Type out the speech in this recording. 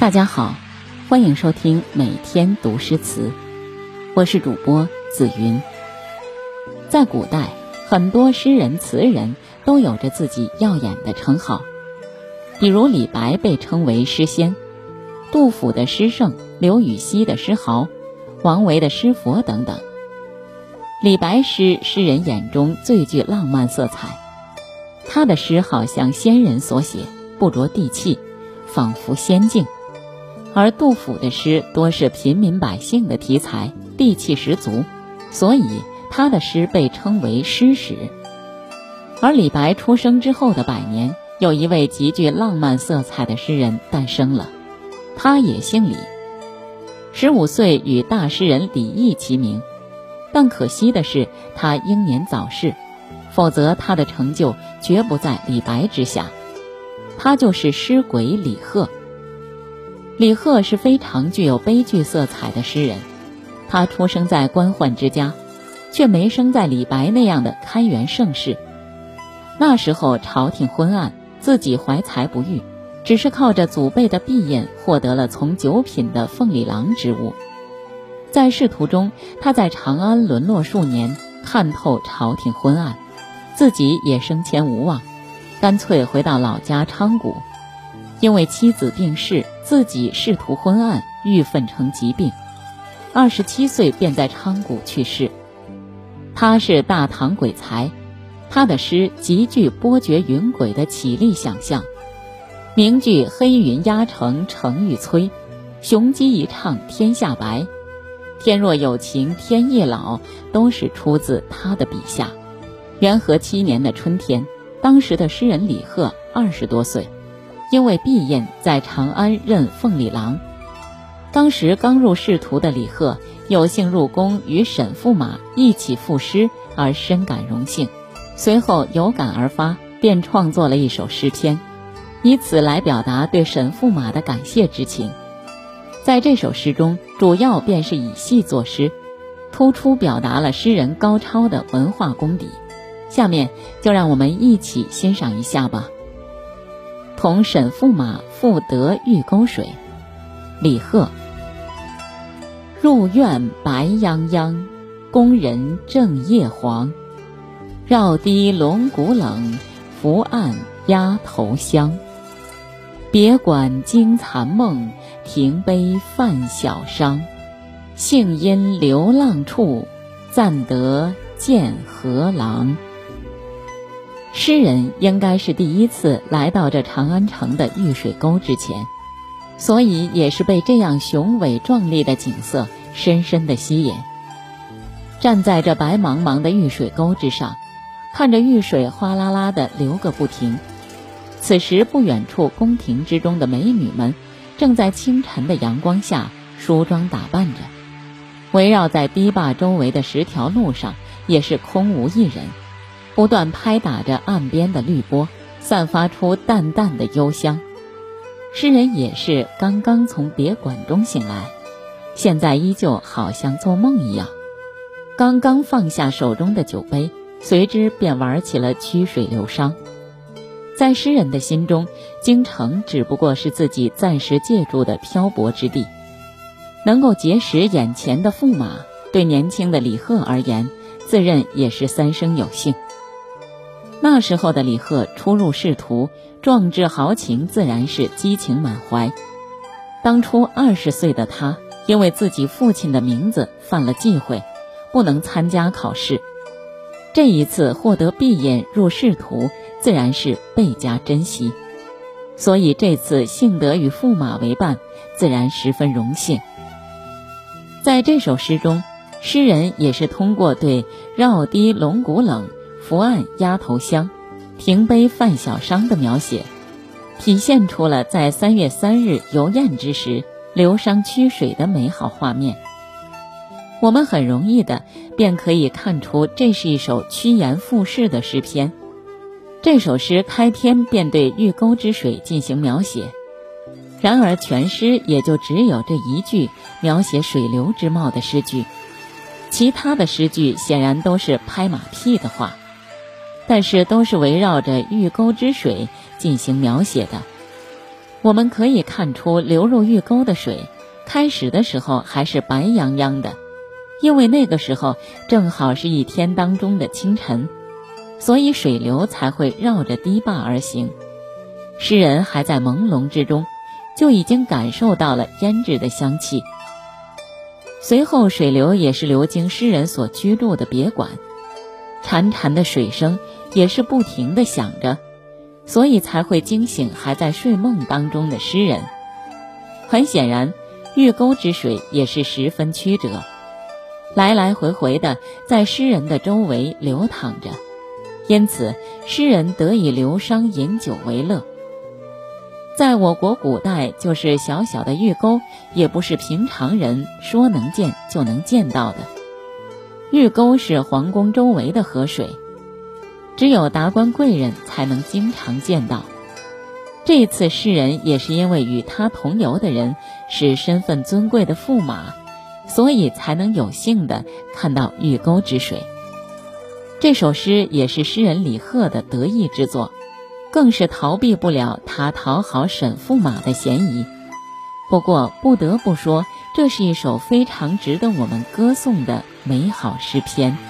大家好，欢迎收听每天读诗词，我是主播紫云。在古代，很多诗人词人都有着自己耀眼的称号，比如李白被称为诗仙，杜甫的诗圣，刘禹锡的诗豪，王维的诗佛等等。李白诗，诗人眼中最具浪漫色彩，他的诗好像仙人所写，不着地气，仿佛仙境。而杜甫的诗多是平民百姓的题材，地气十足，所以他的诗被称为诗史。而李白出生之后的百年，有一位极具浪漫色彩的诗人诞生了，他也姓李，十五岁与大诗人李益齐名，但可惜的是他英年早逝，否则他的成就绝不在李白之下。他就是诗鬼李贺。李贺是非常具有悲剧色彩的诗人，他出生在官宦之家，却没生在李白那样的开元盛世。那时候朝廷昏暗，自己怀才不遇，只是靠着祖辈的庇荫，获得了从九品的凤里郎职务。在仕途中，他在长安沦落数年，看透朝廷昏暗，自己也升迁无望，干脆回到老家昌谷。因为妻子病逝，自己仕途昏暗，郁愤成疾病，二十七岁便在昌谷去世。他是大唐鬼才，他的诗极具波谲云诡的绮丽想象，名句“黑云压城城欲摧，雄鸡一唱天下白，天若有情天亦老”都是出自他的笔下。元和七年的春天，当时的诗人李贺二十多岁。因为毕业在长安任奉礼郎，当时刚入仕途的李贺有幸入宫与沈驸马一起赋诗，而深感荣幸。随后有感而发，便创作了一首诗篇，以此来表达对沈驸马的感谢之情。在这首诗中，主要便是以戏作诗，突出表达了诗人高超的文化功底。下面就让我们一起欣赏一下吧。同沈驸马复得玉沟水，李贺。入院白泱泱，宫人正夜黄。绕堤龙骨冷，伏案鸦头香。别管惊残梦，停杯泛小商。幸因流浪处，暂得见河郎。诗人应该是第一次来到这长安城的玉水沟之前，所以也是被这样雄伟壮丽的景色深深的吸引。站在这白茫茫的玉水沟之上，看着玉水哗啦啦的流个不停。此时不远处宫廷之中的美女们，正在清晨的阳光下梳妆打扮着。围绕在堤坝周围的十条路上，也是空无一人。不断拍打着岸边的绿波，散发出淡淡的幽香。诗人也是刚刚从别馆中醒来，现在依旧好像做梦一样。刚刚放下手中的酒杯，随之便玩起了曲水流觞。在诗人的心中，京城只不过是自己暂时借住的漂泊之地。能够结识眼前的驸马，对年轻的李贺而言，自认也是三生有幸。那时候的李贺初入仕途，壮志豪情自然是激情满怀。当初二十岁的他，因为自己父亲的名字犯了忌讳，不能参加考试。这一次获得闭眼入仕途，自然是倍加珍惜。所以这次幸得与驸马为伴，自然十分荣幸。在这首诗中，诗人也是通过对绕堤龙骨冷。伏案鸭头香，停杯饭小商的描写，体现出了在三月三日游宴之时流觞曲水的美好画面。我们很容易的便可以看出，这是一首趋炎附势的诗篇。这首诗开篇便对玉沟之水进行描写，然而全诗也就只有这一句描写水流之貌的诗句，其他的诗句显然都是拍马屁的话。但是都是围绕着玉沟之水进行描写的，我们可以看出，流入玉沟的水，开始的时候还是白泱泱的，因为那个时候正好是一天当中的清晨，所以水流才会绕着堤坝而行。诗人还在朦胧之中，就已经感受到了胭脂的香气。随后，水流也是流经诗人所居住的别馆，潺潺的水声也是不停的响着。所以才会惊醒还在睡梦当中的诗人。很显然，玉沟之水也是十分曲折，来来回回的在诗人的周围流淌着，因此诗人得以流觞饮酒为乐。在我国古代，就是小小的玉沟，也不是平常人说能见就能见到的。玉沟是皇宫周围的河水。只有达官贵人才能经常见到。这次诗人也是因为与他同游的人是身份尊贵的驸马，所以才能有幸的看到玉沟之水。这首诗也是诗人李贺的得意之作，更是逃避不了他讨好沈驸马的嫌疑。不过不得不说，这是一首非常值得我们歌颂的美好诗篇。